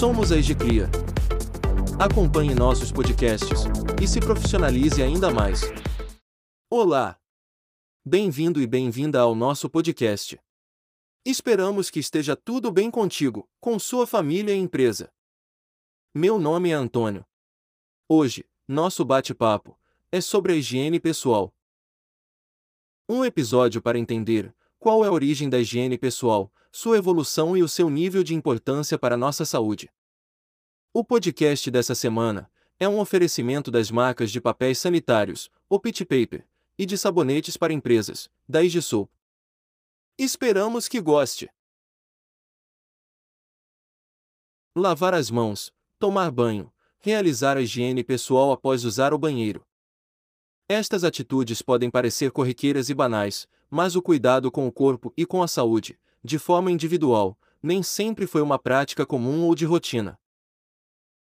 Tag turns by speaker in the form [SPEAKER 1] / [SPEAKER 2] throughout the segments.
[SPEAKER 1] Somos a Egicria. Acompanhe nossos podcasts e se profissionalize ainda mais. Olá! Bem-vindo e bem-vinda ao nosso podcast. Esperamos que esteja tudo bem contigo, com sua família e empresa. Meu nome é Antônio. Hoje, nosso bate-papo é sobre a higiene pessoal. Um episódio para entender qual é a origem da higiene pessoal, sua evolução e o seu nível de importância para a nossa saúde. O podcast dessa semana é um oferecimento das marcas de papéis sanitários, o Pit Paper, e de sabonetes para empresas, da Igisul. Esperamos que goste. Lavar as mãos, tomar banho, realizar a higiene pessoal após usar o banheiro. Estas atitudes podem parecer corriqueiras e banais, mas o cuidado com o corpo e com a saúde, de forma individual, nem sempre foi uma prática comum ou de rotina.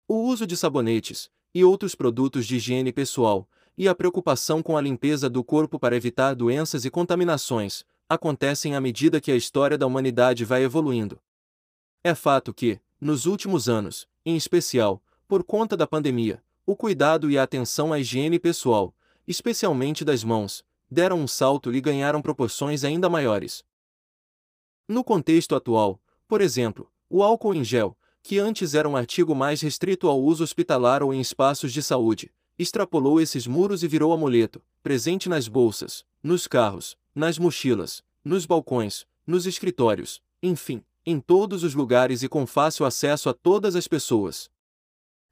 [SPEAKER 1] O uso de sabonetes e outros produtos de higiene pessoal e a preocupação com a limpeza do corpo para evitar doenças e contaminações acontecem à medida que a história da humanidade vai evoluindo. É fato que, nos últimos anos, em especial, por conta da pandemia, o cuidado e a atenção à higiene pessoal, especialmente das mãos, deram um salto e ganharam proporções ainda maiores. No contexto atual, por exemplo, o álcool em gel, que antes era um artigo mais restrito ao uso hospitalar ou em espaços de saúde, extrapolou esses muros e virou amuleto, presente nas bolsas, nos carros, nas mochilas, nos balcões, nos escritórios, enfim, em todos os lugares e com fácil acesso a todas as pessoas.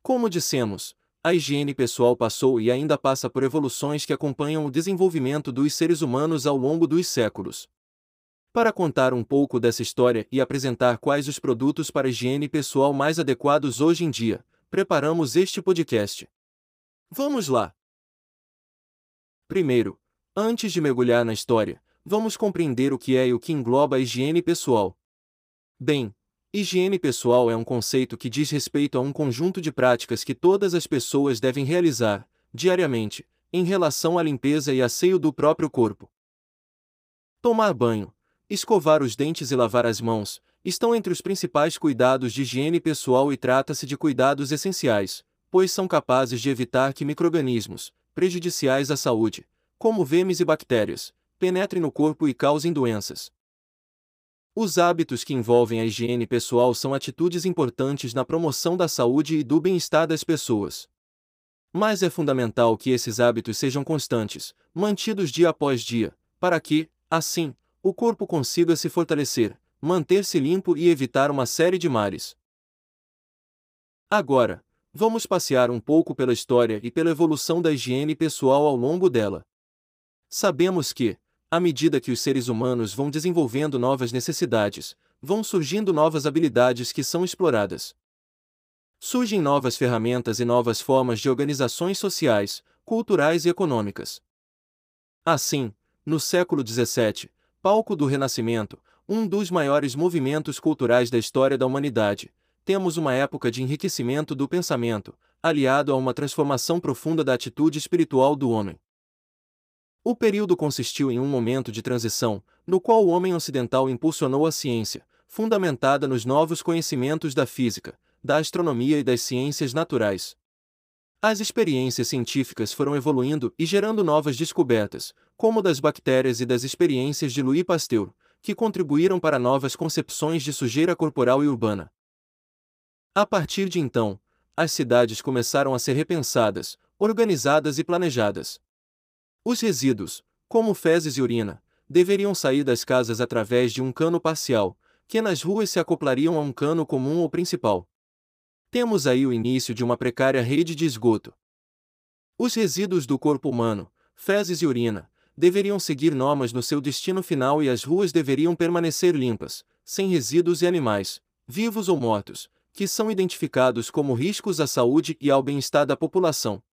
[SPEAKER 1] Como dissemos, a higiene pessoal passou e ainda passa por evoluções que acompanham o desenvolvimento dos seres humanos ao longo dos séculos. Para contar um pouco dessa história e apresentar quais os produtos para higiene pessoal mais adequados hoje em dia, preparamos este podcast. Vamos lá! Primeiro, antes de mergulhar na história, vamos compreender o que é e o que engloba a higiene pessoal. Bem, Higiene pessoal é um conceito que diz respeito a um conjunto de práticas que todas as pessoas devem realizar, diariamente, em relação à limpeza e asseio do próprio corpo. Tomar banho, escovar os dentes e lavar as mãos estão entre os principais cuidados de higiene pessoal e trata-se de cuidados essenciais, pois são capazes de evitar que microrganismos, prejudiciais à saúde, como vermes e bactérias, penetrem no corpo e causem doenças. Os hábitos que envolvem a higiene pessoal são atitudes importantes na promoção da saúde e do bem-estar das pessoas. Mas é fundamental que esses hábitos sejam constantes, mantidos dia após dia, para que, assim, o corpo consiga se fortalecer, manter-se limpo e evitar uma série de males. Agora, vamos passear um pouco pela história e pela evolução da higiene pessoal ao longo dela. Sabemos que, à medida que os seres humanos vão desenvolvendo novas necessidades, vão surgindo novas habilidades que são exploradas. Surgem novas ferramentas e novas formas de organizações sociais, culturais e econômicas. Assim, no século XVII, palco do Renascimento, um dos maiores movimentos culturais da história da humanidade, temos uma época de enriquecimento do pensamento, aliado a uma transformação profunda da atitude espiritual do homem. O período consistiu em um momento de transição, no qual o homem ocidental impulsionou a ciência, fundamentada nos novos conhecimentos da física, da astronomia e das ciências naturais. As experiências científicas foram evoluindo e gerando novas descobertas, como das bactérias e das experiências de Louis Pasteur, que contribuíram para novas concepções de sujeira corporal e urbana. A partir de então, as cidades começaram a ser repensadas, organizadas e planejadas. Os resíduos, como fezes e urina, deveriam sair das casas através de um cano parcial, que nas ruas se acoplariam a um cano comum ou principal. Temos aí o início de uma precária rede de esgoto. Os resíduos do corpo humano, fezes e urina, deveriam seguir normas no seu destino final e as ruas deveriam permanecer limpas, sem resíduos e animais, vivos ou mortos, que são identificados como riscos à saúde e ao bem-estar da população.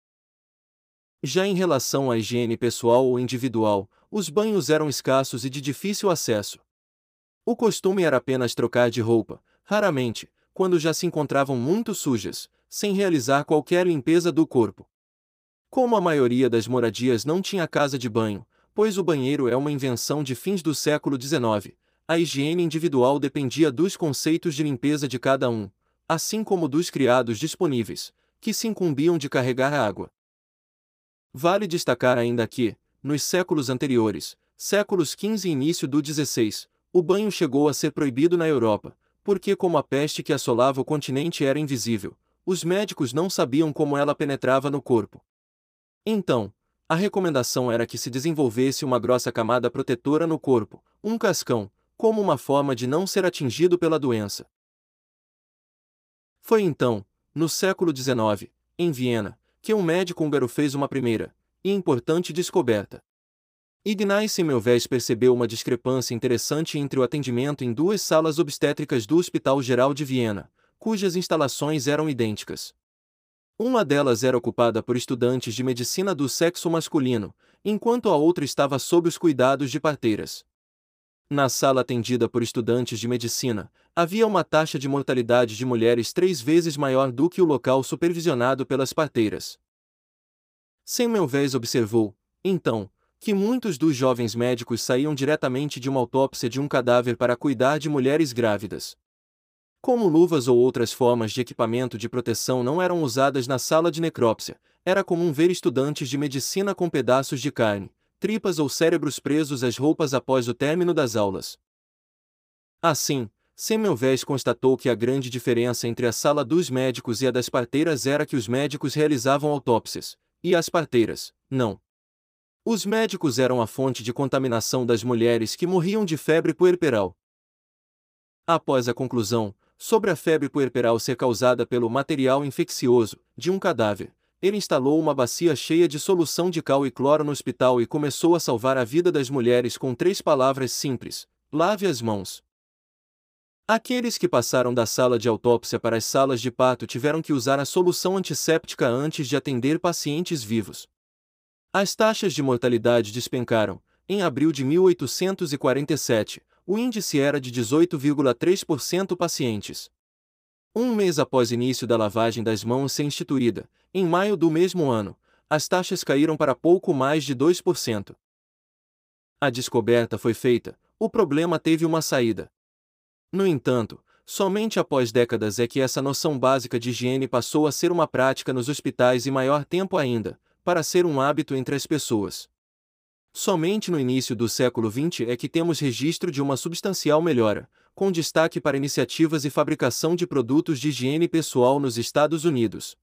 [SPEAKER 1] Já em relação à higiene pessoal ou individual, os banhos eram escassos e de difícil acesso. O costume era apenas trocar de roupa, raramente, quando já se encontravam muito sujas, sem realizar qualquer limpeza do corpo. Como a maioria das moradias não tinha casa de banho, pois o banheiro é uma invenção de fins do século XIX, a higiene individual dependia dos conceitos de limpeza de cada um, assim como dos criados disponíveis, que se incumbiam de carregar a água. Vale destacar ainda que, nos séculos anteriores, séculos XV e início do XVI, o banho chegou a ser proibido na Europa, porque como a peste que assolava o continente era invisível, os médicos não sabiam como ela penetrava no corpo. Então, a recomendação era que se desenvolvesse uma grossa camada protetora no corpo, um cascão, como uma forma de não ser atingido pela doença. Foi então, no século XIX, em Viena, que um médico húngaro fez uma primeira, e importante descoberta. Ignaz Semmelweis percebeu uma discrepância interessante entre o atendimento em duas salas obstétricas do Hospital Geral de Viena, cujas instalações eram idênticas. Uma delas era ocupada por estudantes de medicina do sexo masculino, enquanto a outra estava sob os cuidados de parteiras. Na sala atendida por estudantes de medicina, havia uma taxa de mortalidade de mulheres três vezes maior do que o local supervisionado pelas parteiras. Semmelweis observou, então, que muitos dos jovens médicos saíam diretamente de uma autópsia de um cadáver para cuidar de mulheres grávidas. Como luvas ou outras formas de equipamento de proteção não eram usadas na sala de necrópsia, era comum ver estudantes de medicina com pedaços de carne, tripas ou cérebros presos às roupas após o término das aulas. Assim, Semmelweis constatou que a grande diferença entre a sala dos médicos e a das parteiras era que os médicos realizavam autópsias, e as parteiras, não. Os médicos eram a fonte de contaminação das mulheres que morriam de febre puerperal. Após a conclusão, sobre a febre puerperal ser causada pelo material infeccioso de um cadáver, ele instalou uma bacia cheia de solução de cal e cloro no hospital e começou a salvar a vida das mulheres com três palavras simples: lave as mãos. Aqueles que passaram da sala de autópsia para as salas de parto tiveram que usar a solução antisséptica antes de atender pacientes vivos. As taxas de mortalidade despencaram. Em abril de 1847, o índice era de 18,3% pacientes. Um mês após o início da lavagem das mãos ser instituída, em maio do mesmo ano, as taxas caíram para pouco mais de 2%. A descoberta foi feita, o problema teve uma saída. No entanto, somente após décadas é que essa noção básica de higiene passou a ser uma prática nos hospitais e maior tempo ainda, para ser um hábito entre as pessoas. Somente no início do século XX é que temos registro de uma substancial melhora, com destaque para iniciativas e fabricação de produtos de higiene pessoal nos Estados Unidos.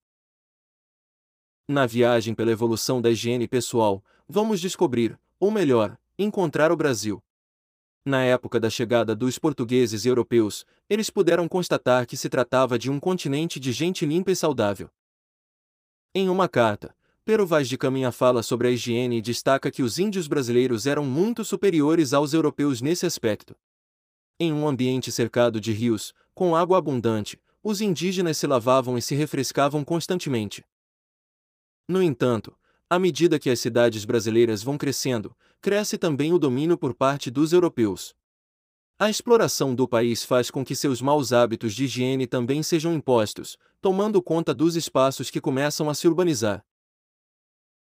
[SPEAKER 1] Na viagem pela evolução da higiene pessoal, vamos descobrir, ou melhor, encontrar o Brasil. Na época da chegada dos portugueses e europeus, eles puderam constatar que se tratava de um continente de gente limpa e saudável. Em uma carta, Pero Vaz de Caminha fala sobre a higiene e destaca que os índios brasileiros eram muito superiores aos europeus nesse aspecto. Em um ambiente cercado de rios, com água abundante, os indígenas se lavavam e se refrescavam constantemente. No entanto, à medida que as cidades brasileiras vão crescendo, cresce também o domínio por parte dos europeus. A exploração do país faz com que seus maus hábitos de higiene também sejam impostos, tomando conta dos espaços que começam a se urbanizar.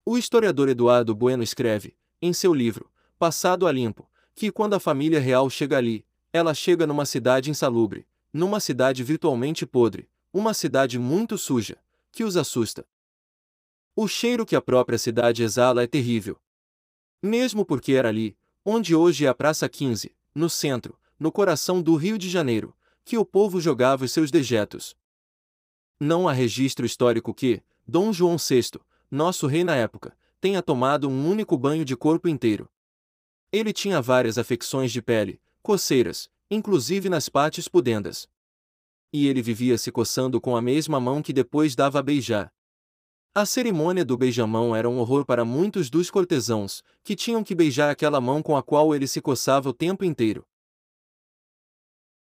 [SPEAKER 1] O historiador Eduardo Bueno escreve, em seu livro, Passado a Limpo, que quando a família real chega ali, ela chega numa cidade insalubre, numa cidade virtualmente podre, uma cidade muito suja, que os assusta. O cheiro que a própria cidade exala é terrível. Mesmo porque era ali, onde hoje é a Praça 15, no centro, no coração do Rio de Janeiro, que o povo jogava os seus dejetos. Não há registro histórico que, Dom João VI, nosso rei na época, tenha tomado um único banho de corpo inteiro. Ele tinha várias afecções de pele, coceiras, inclusive nas partes pudendas. E ele vivia se coçando com a mesma mão que depois dava a beijar. A cerimônia do beijamão era um horror para muitos dos cortesãos, que tinham que beijar aquela mão com a qual ele se coçava o tempo inteiro.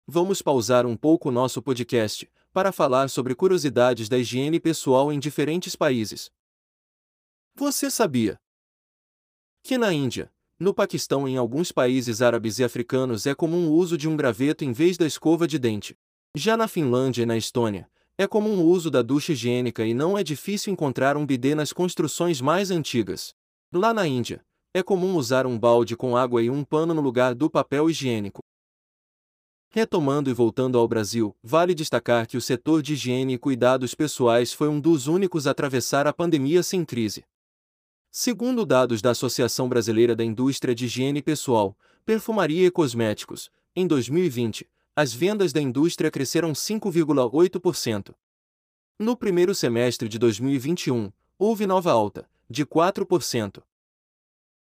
[SPEAKER 1] Vamos pausar um pouco nosso podcast, para falar sobre curiosidades da higiene pessoal em diferentes países. Você sabia que na Índia, no Paquistão e em alguns países árabes e africanos é comum o uso de um graveto em vez da escova de dente? Já na Finlândia e na Estônia, é comum o uso da ducha higiênica e não é difícil encontrar um bidê nas construções mais antigas. Lá na Índia, é comum usar um balde com água e um pano no lugar do papel higiênico. Retomando e voltando ao Brasil, vale destacar que o setor de higiene e cuidados pessoais foi um dos únicos a atravessar a pandemia sem crise. Segundo dados da Associação Brasileira da Indústria de Higiene Pessoal, Perfumaria e Cosméticos, em 2020, as vendas da indústria cresceram 5,8%. No primeiro semestre de 2021, houve nova alta, de 4%.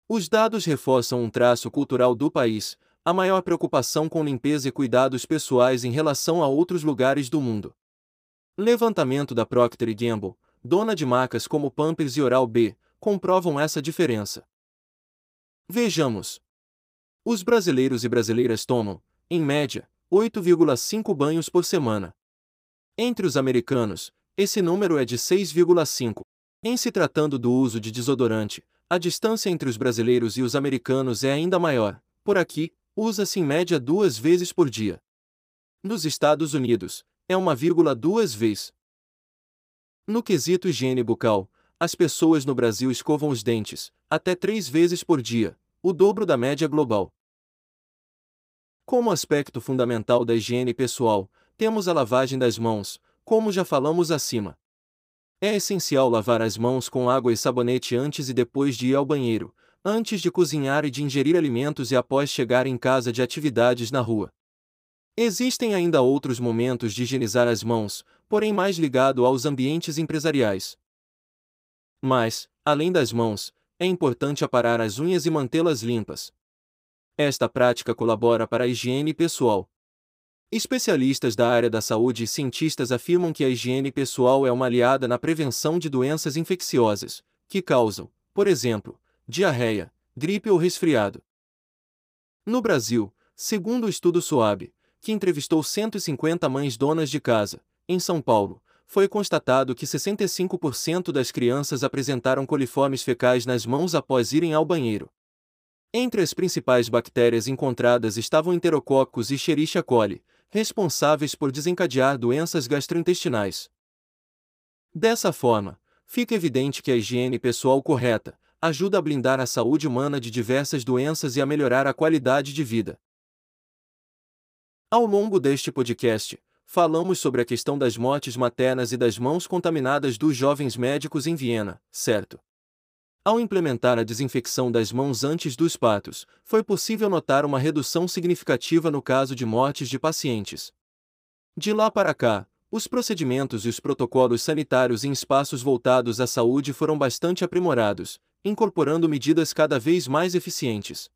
[SPEAKER 1] Os dados reforçam um traço cultural do país, a maior preocupação com limpeza e cuidados pessoais em relação a outros lugares do mundo. Levantamento da Procter Gamble, dona de marcas como Pampers e Oral-B, comprovam essa diferença. Vejamos. Os brasileiros e brasileiras tomam, em média, 8,5 banhos por semana. Entre os americanos, esse número é de 6,5. Em se tratando do uso de desodorante, a distância entre os brasileiros e os americanos é ainda maior. Por aqui, usa-se em média duas vezes por dia. Nos Estados Unidos, é uma vírgula duas vezes. No quesito higiene bucal, as pessoas no Brasil escovam os dentes, até três vezes por dia, o dobro da média global. Como aspecto fundamental da higiene pessoal, temos a lavagem das mãos, como já falamos acima. É essencial lavar as mãos com água e sabonete antes e depois de ir ao banheiro, antes de cozinhar e de ingerir alimentos e após chegar em casa de atividades na rua. Existem ainda outros momentos de higienizar as mãos, porém mais ligado aos ambientes empresariais. Mas, além das mãos, é importante aparar as unhas e mantê-las limpas. Esta prática colabora para a higiene pessoal. Especialistas da área da saúde e cientistas afirmam que a higiene pessoal é uma aliada na prevenção de doenças infecciosas, que causam, por exemplo, diarreia, gripe ou resfriado. No Brasil, segundo o estudo SOAB, que entrevistou 150 mães donas de casa, em São Paulo, foi constatado que 65% das crianças apresentaram coliformes fecais nas mãos após irem ao banheiro. Entre as principais bactérias encontradas estavam enterococos e Escherichia coli, responsáveis por desencadear doenças gastrointestinais. Dessa forma, fica evidente que a higiene pessoal correta ajuda a blindar a saúde humana de diversas doenças e a melhorar a qualidade de vida. Ao longo deste podcast, falamos sobre a questão das mortes maternas e das mãos contaminadas dos jovens médicos em Viena, certo? Ao implementar a desinfecção das mãos antes dos partos, foi possível notar uma redução significativa no caso de mortes de pacientes. De lá para cá, os procedimentos e os protocolos sanitários em espaços voltados à saúde foram bastante aprimorados, incorporando medidas cada vez mais eficientes.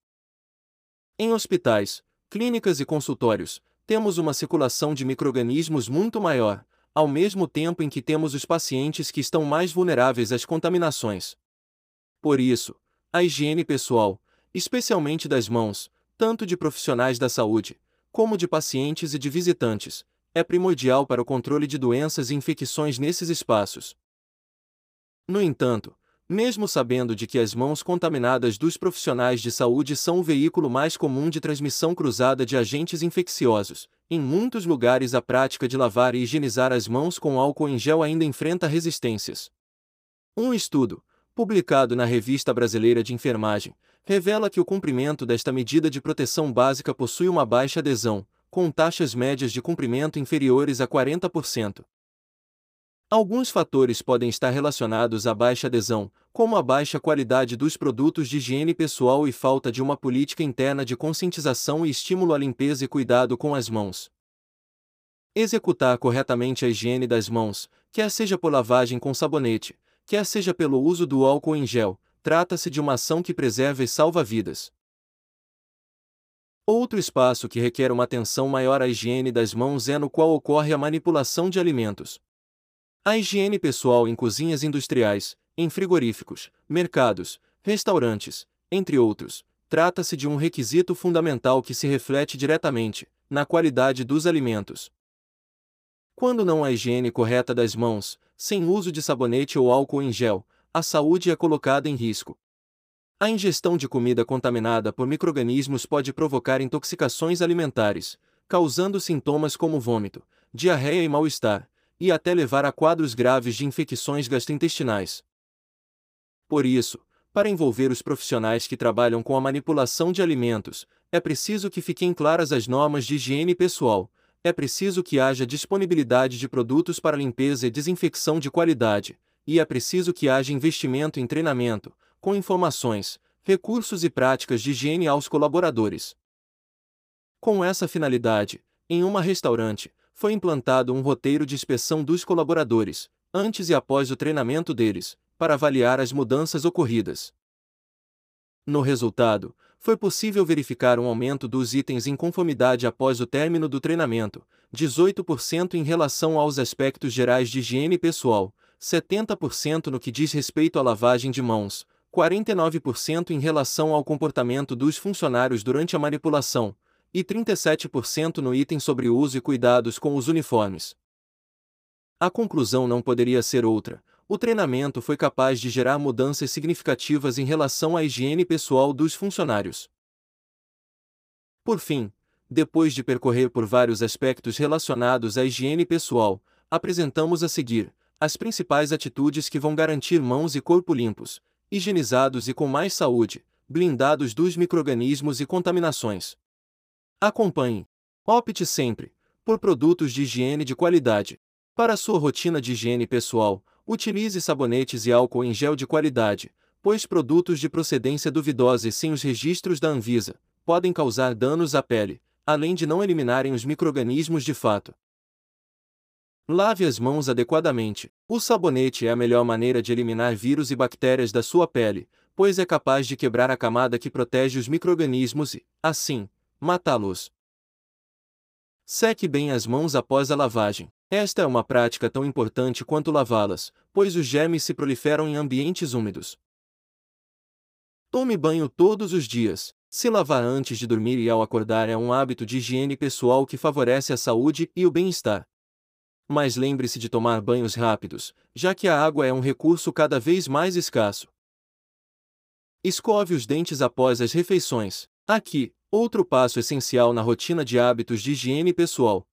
[SPEAKER 1] Em hospitais, clínicas e consultórios, temos uma circulação de microrganismos muito maior, ao mesmo tempo em que temos os pacientes que estão mais vulneráveis às contaminações. Por isso, a higiene pessoal, especialmente das mãos, tanto de profissionais da saúde, como de pacientes e de visitantes, é primordial para o controle de doenças e infecções nesses espaços. No entanto, mesmo sabendo de que as mãos contaminadas dos profissionais de saúde são o veículo mais comum de transmissão cruzada de agentes infecciosos, em muitos lugares a prática de lavar e higienizar as mãos com álcool em gel ainda enfrenta resistências. Um estudo, publicado na Revista Brasileira de Enfermagem, revela que o cumprimento desta medida de proteção básica possui uma baixa adesão, com taxas médias de cumprimento inferiores a 40%. Alguns fatores podem estar relacionados à baixa adesão, como a baixa qualidade dos produtos de higiene pessoal e falta de uma política interna de conscientização e estímulo à limpeza e cuidado com as mãos. Executar corretamente a higiene das mãos, quer seja por lavagem com sabonete, quer seja pelo uso do álcool em gel, trata-se de uma ação que preserva e salva vidas. Outro espaço que requer uma atenção maior à higiene das mãos é no qual ocorre a manipulação de alimentos. A higiene pessoal em cozinhas industriais, em frigoríficos, mercados, restaurantes, entre outros, trata-se de um requisito fundamental que se reflete diretamente na qualidade dos alimentos. Quando não há higiene correta das mãos, sem uso de sabonete ou álcool em gel, a saúde é colocada em risco. A ingestão de comida contaminada por microrganismos pode provocar intoxicações alimentares, causando sintomas como vômito, diarreia e mal-estar, e até levar a quadros graves de infecções gastrointestinais. Por isso, para envolver os profissionais que trabalham com a manipulação de alimentos, é preciso que fiquem claras as normas de higiene pessoal, é preciso que haja disponibilidade de produtos para limpeza e desinfecção de qualidade, e é preciso que haja investimento em treinamento, com informações, recursos e práticas de higiene aos colaboradores. Com essa finalidade, em uma restaurante, foi implantado um roteiro de inspeção dos colaboradores, antes e após o treinamento deles, para avaliar as mudanças ocorridas. No resultado, foi possível verificar um aumento dos itens em conformidade após o término do treinamento, 18% em relação aos aspectos gerais de higiene pessoal, 70% no que diz respeito à lavagem de mãos, 49% em relação ao comportamento dos funcionários durante a manipulação, e 37% no item sobre uso e cuidados com os uniformes. A conclusão não poderia ser outra. O treinamento foi capaz de gerar mudanças significativas em relação à higiene pessoal dos funcionários. Por fim, depois de percorrer por vários aspectos relacionados à higiene pessoal, apresentamos a seguir as principais atitudes que vão garantir mãos e corpo limpos, higienizados e com mais saúde, blindados dos microrganismos e contaminações. Acompanhe. Opte sempre por produtos de higiene de qualidade. Para sua rotina de higiene pessoal, utilize sabonetes e álcool em gel de qualidade, pois produtos de procedência duvidosa e sem os registros da Anvisa podem causar danos à pele, além de não eliminarem os microrganismos de fato. Lave as mãos adequadamente. O sabonete é a melhor maneira de eliminar vírus e bactérias da sua pele, pois é capaz de quebrar a camada que protege os microrganismos e, assim, matá-los. Seque bem as mãos após a lavagem. Esta é uma prática tão importante quanto lavá-las, pois os germes se proliferam em ambientes úmidos. Tome banho todos os dias. Se lavar antes de dormir e ao acordar é um hábito de higiene pessoal que favorece a saúde e o bem-estar mas lembre-se de tomar banhos rápidos, já que a água é um recurso cada vez mais escasso. Escove os dentes após as refeições. Aqui, outro passo essencial na rotina de hábitos de higiene pessoal.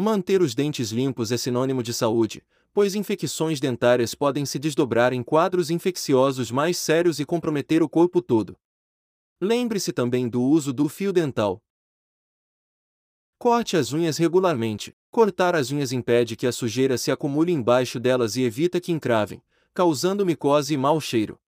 [SPEAKER 1] Manter os dentes limpos é sinônimo de saúde, pois infecções dentárias podem se desdobrar em quadros infecciosos mais sérios e comprometer o corpo todo. Lembre-se também do uso do fio dental. Corte as unhas regularmente. Cortar as unhas impede que a sujeira se acumule embaixo delas e evita que encravem, causando micose e mau cheiro.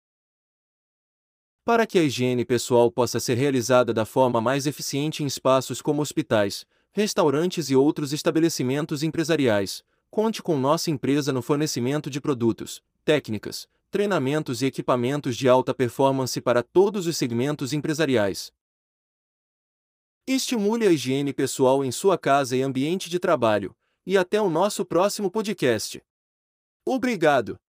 [SPEAKER 1] Para que a higiene pessoal possa ser realizada da forma mais eficiente em espaços como hospitais, restaurantes e outros estabelecimentos empresariais, conte com nossa empresa no fornecimento de produtos, técnicas, treinamentos e equipamentos de alta performance para todos os segmentos empresariais. Estimule a higiene pessoal em sua casa e ambiente de trabalho. E até o nosso próximo podcast. Obrigado!